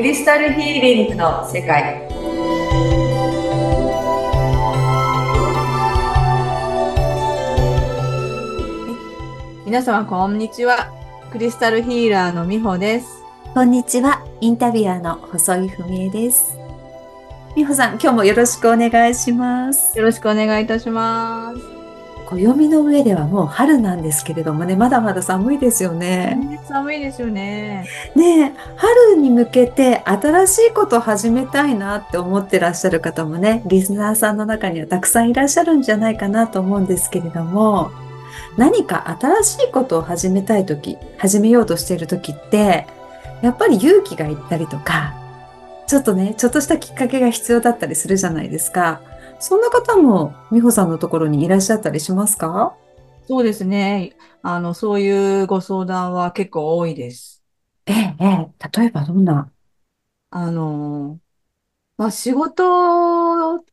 クリスタルヒーリングの世界。皆様こんにちは。クリスタルヒーラーのみほです。こんにちは。インタビュアーの細井文江です。みほさん今日もよろしくお願いします。よろしくお願いいたします暦の上ではもう春なんですけれどもね、まだまだ寒いですよね。寒いですよね。ね春に向けて新しいことを始めたいなって思ってらっしゃる方もね、リスナーさんの中にはたくさんいらっしゃるんじゃないかなと思うんですけれども、何か新しいことを始めたいとき、始めようとしているときって、やっぱり勇気がいったりとか、ちょっとね、ちょっとしたきっかけが必要だったりするじゃないですか。そんな方も美穂さんのところにいらっしゃったりしますか？そうですね。あの、そういうご相談は結構多いです。ええ、ええ、例えばどんな？あの、まあ、仕事を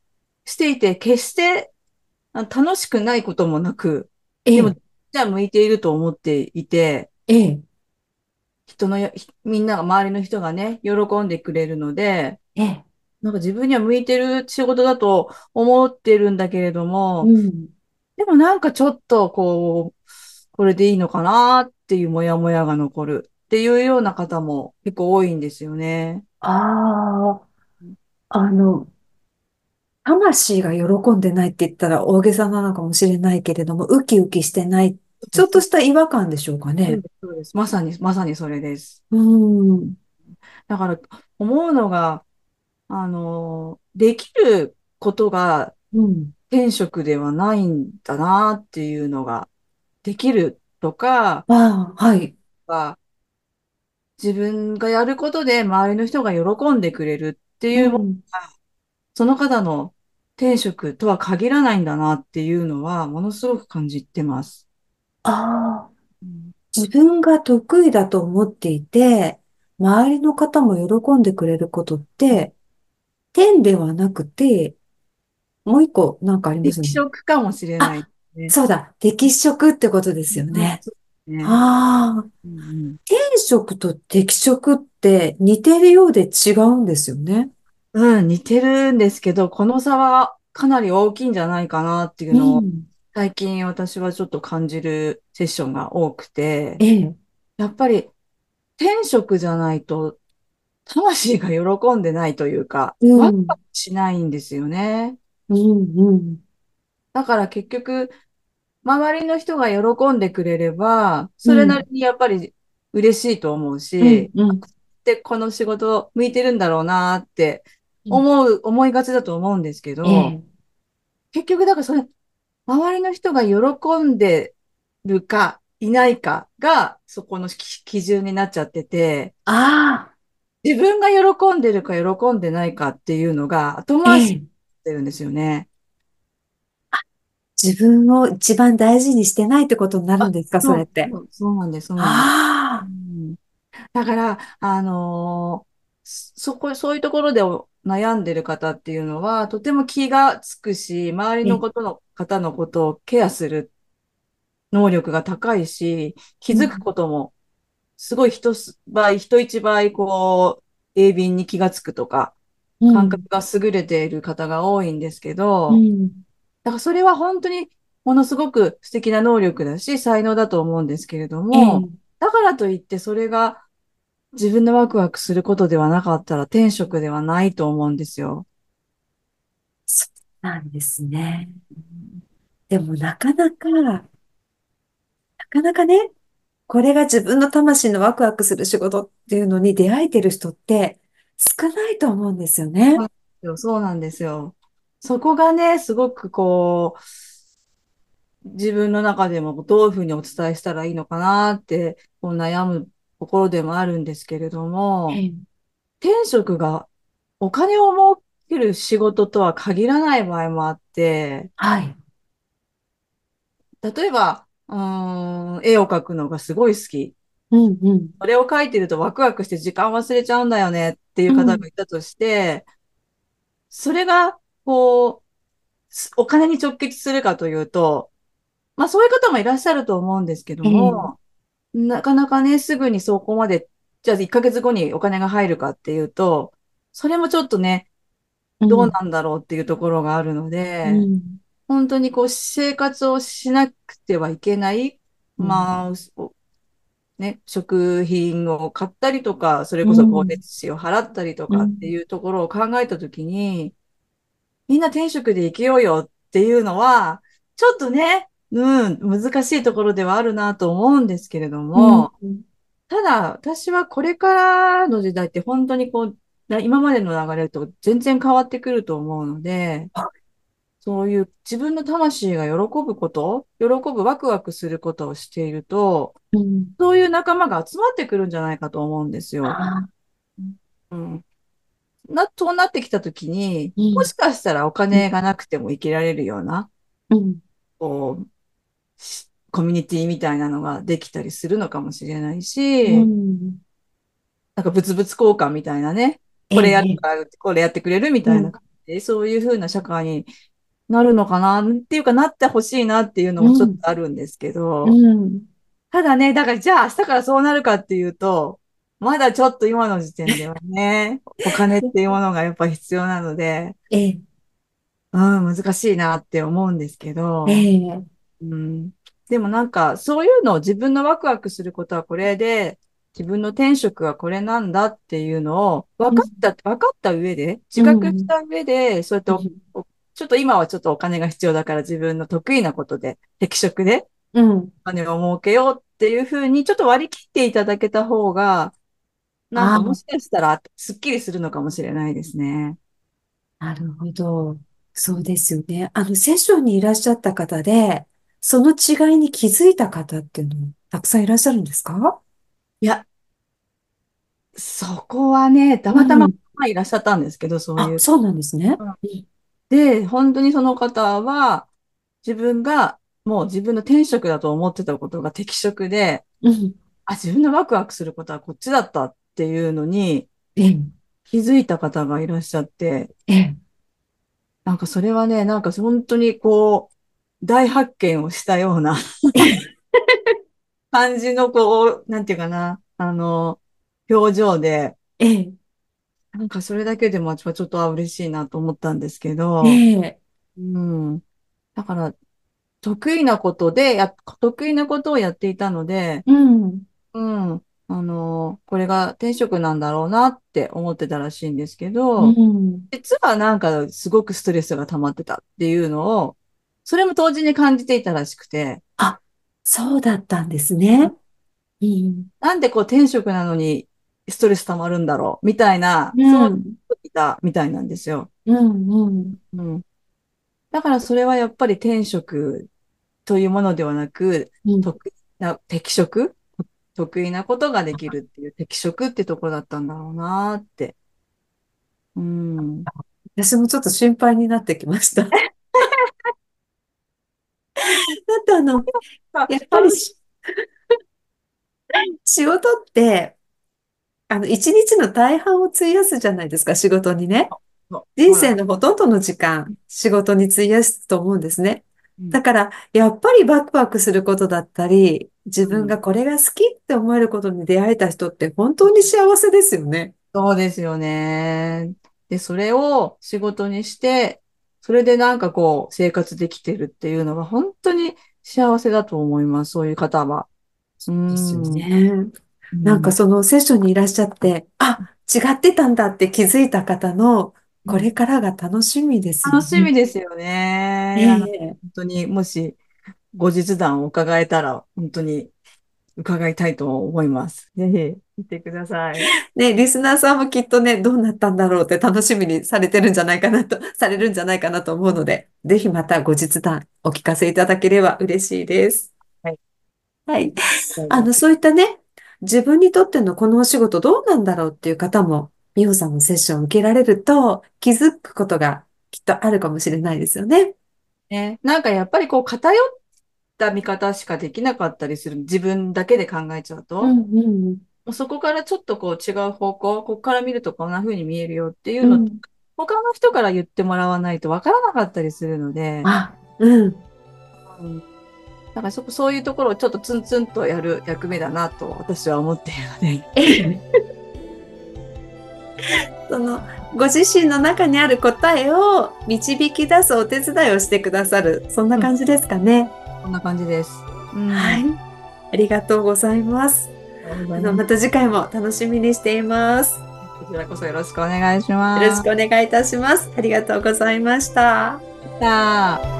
していて、決して楽しくないこともなく、ええ、でも、じゃあ向いていると思っていて、ええ、人の、みんなが、周りの人がね、喜んでくれるので、ええ、なんか自分には向いてる仕事だと思ってるんだけれども、うん、でもなんかちょっとこう、これでいいのかなっていうもやもやが残るっていうような方も結構多いんですよね。ああ、あの、魂が喜んでないって言ったら大げさなのかもしれないけれども、ウキウキしてない、ちょっとした違和感でしょうかね。そうです。まさに、まさにそれです。うん。だから思うのが、あの、できることが天職ではないんだなっていうのが、できるとか、あはい。自分がやることで周りの人が喜んでくれるっていうものが、うん、その方の天職とは限らないんだなっていうのは、ものすごく感じてます。ああ、自分が得意だと思っていて、周りの方も喜んでくれることって、点ではなくて、もう一個なんかありますね。適色かもしれない、ね、そうだ。適色ってことですよね。ねああ、うんうん、天職と適色って似てるようで違うんですよね。うん、似てるんですけど、この差はかなり大きいんじゃないかなっていうのを、うん、最近私はちょっと感じるセッションが多くて、ええ、やっぱり天職じゃないと魂が喜んでないというか、ワクワクしないんですよね。うんうん、だから結局、周りの人が喜んでくれれば、それなりにやっぱり嬉しいと思うし、うんうん、で、この仕事向いてるんだろうなって思う、思いがちだと思うんですけど、えー、結局だからそれ、周りの人が喜んでるかいないかがそこの基準になっちゃってて、ああ。自分が喜んでるか喜んでないかっていうのが後回ししてるんですよね。自分を一番大事にしてないってことになるんですか、それって。そうなんです、そうなんです。だから、あのー、そこ、そういうところで悩んでる方っていうのは、とても気がつくし、周りのことの方のことをケアする能力が高いし、気づくこともすごい人倍、人一倍、こう、鋭敏に気がつくとか、感覚が優れている方が多いんですけど、うん、だからそれは本当にものすごく素敵な能力だし、才能だと思うんですけれども、うん、だからといってそれが自分のワクワクすることではなかったら天職ではないと思うんですよ。そうなんですね。でもなかなか、なかなかね、これが自分の魂のワクワクする仕事っていうのに出会えてる人って少ないと思うんですよね。そうなんですよ。そこがね、すごくこう、自分の中でもどういうふうにお伝えしたらいいのかなって、こう悩むところでもあるんですけれども、天職がお金を儲ける仕事とは限らない場合もあって、はい。例えば、うん、絵を描くのがすごい好き。うんうん。それを描いてるとワクワクして時間忘れちゃうんだよねっていう方がいたとして、うん、それが、こう、お金に直結するかというと、まあそういう方もいらっしゃると思うんですけども、うん、なかなかね、すぐにそこまでじゃあ1ヶ月後にお金が入るかっていうと、それもちょっとね、どううん。なんだろうっていうところがあるのうで、ん。本当にこう生活をしなくてはいけない、まあ、おね、食品を買ったりとか、それこそ光熱費を払ったりとかっていうところを考えたときに、みんな転職で生きようよっていうのは、ちょっとね、うん、難しいところではあるなと思うんですけれども、うん。ただ、私はこれからの時代って本当にこう、な今までの流れと全然変わってくると思うのでは、そういう自分の魂が喜ぶこと、喜ぶワクワクすることをしていると、うん。そういう仲間が集まってくるんじゃないかと思うんですよ。あうん。な、そうなってきたときに、うんもしかしたらお金がなくても生きられるような、ーうん。こう、しコミュニティみたいなのができたりするのかもしれないうし、ん。なんか物々交換みたいなね、これやるから、これやってくれるみたいな感じで、そういう風な社会になるのかな？っていうかなってほしいなっていうのもちょっとあるんですけど、うん。ただね、だからじゃあ明日からそうなるかっていうと、まだちょっと今の時点ではね、お金っていうものがやっぱ必要なので、ええ、うん、難しいなって思うんですけど、ええ、うん、でもなんかそういうのを自分のワクワクすることはこれで、自分の転職はこれなんだっていうのを分かった、分かった上で、自覚した上で、そうやっておちょっと今はちょっとお金が必要だから自分の得意なことで、適職でうん。お金を儲けようっていうふうにちょっと割り切っていただけた方が、なんかもしかしたらスッキリするのかもしれないですね。なるほど。そうですよね。あの、セッションにいらっしゃった方で、その違いに気づいた方っていうのもたくさんいらっしゃるんですか？いや、そこはね、たまたまいらっしゃったんですけど、そういうあ、。そうなんですね。で、本当にその方は、自分がもう自分の転職だと思ってたことが適職で、うん。あ、自分のワクワクすることはこっちだったっていうのにええ、気づいた方がいらっしゃって、ええ、なんかそれはね、なんか本当にこう、大発見をしたような 感じのこう、なんていうかな、あの、表情で、ええ、なんかそれだけでもちょっとあ嬉しいなと思ったんですけど、ええ、うん。だから、得意なことでや、得意なことをやっていたので、うん。うん。あの、これが転職なんだろうなって思ってたらしいんですけど、うん。実はなんかすごくストレスが溜まってたっていうのを、それも当時に感じていたらしくて、そうだったんですね。うん。なんでこう転職なのにストレス溜まるんだろうみたいな、うそうん。いたみたいなんですよ。うん。うん。うん。だからそれはやっぱり転職というものではなく、うん得意な適職？得意なことができるっていう適職ってとこだったんだろうなって。うん。私もちょっと心配になってきました。だってあの、やっぱりし仕事って、あの、一日の大半を費やすじゃないですか、仕事にね。人生のほとんどの時間、仕事に費やすと思うんですね。うんだから、やっぱりワクワクすることだったり、自分がこれが好きって思えることに出会えた人って本当に幸せですよね。そうですよね。で、それを仕事にして、それでなんかこう生活できてるっていうのは本当に幸せだと思います。そういう方は。うんですよね。なんかそのセッションにいらっしゃって、あ、違ってたんだって気づいた方の、これからが楽しみですよ楽しみね。ですよね。あの本ええ当にもし後日談を伺えたら本当に伺いたいと思います。ぜひ見てください。ね、リスナーさんもきっとね、どうなったんだろうって楽しみにされてるんじゃないかなと、されるんじゃないかなと思うので、ぜひまた後日談お聞かせいただければ嬉しいです。はい。はい。あの、そういったね、自分にとってのこのお仕事どうなんだろうっていう方も、美穂さんのセッションを受けられると気づくことがきっとあるかもしれないですよね。ね、なんかやっぱりこう偏った見方しかできなかったりする。自分だけで考えちゃうと。うんうんもうそこからちょっとこう違う方向、ここから見るとこんな風に見えるよっていうの、うん。他の人から言ってもらわないとわからなかったりするので、あ、うん。うんだからそこ、そういうところをちょっとツンツンとやる役目だなと私は思っているので。その、ご自身の中にある答えを導き出すお手伝いをしてくださる。そんな感じですかね。こんな感じです。うんはい。ありがとうございます。あの、また次回も楽しみにしています。こちらこそよろしくお願いします。よろしくお願いいたします。ありがとうございました。く。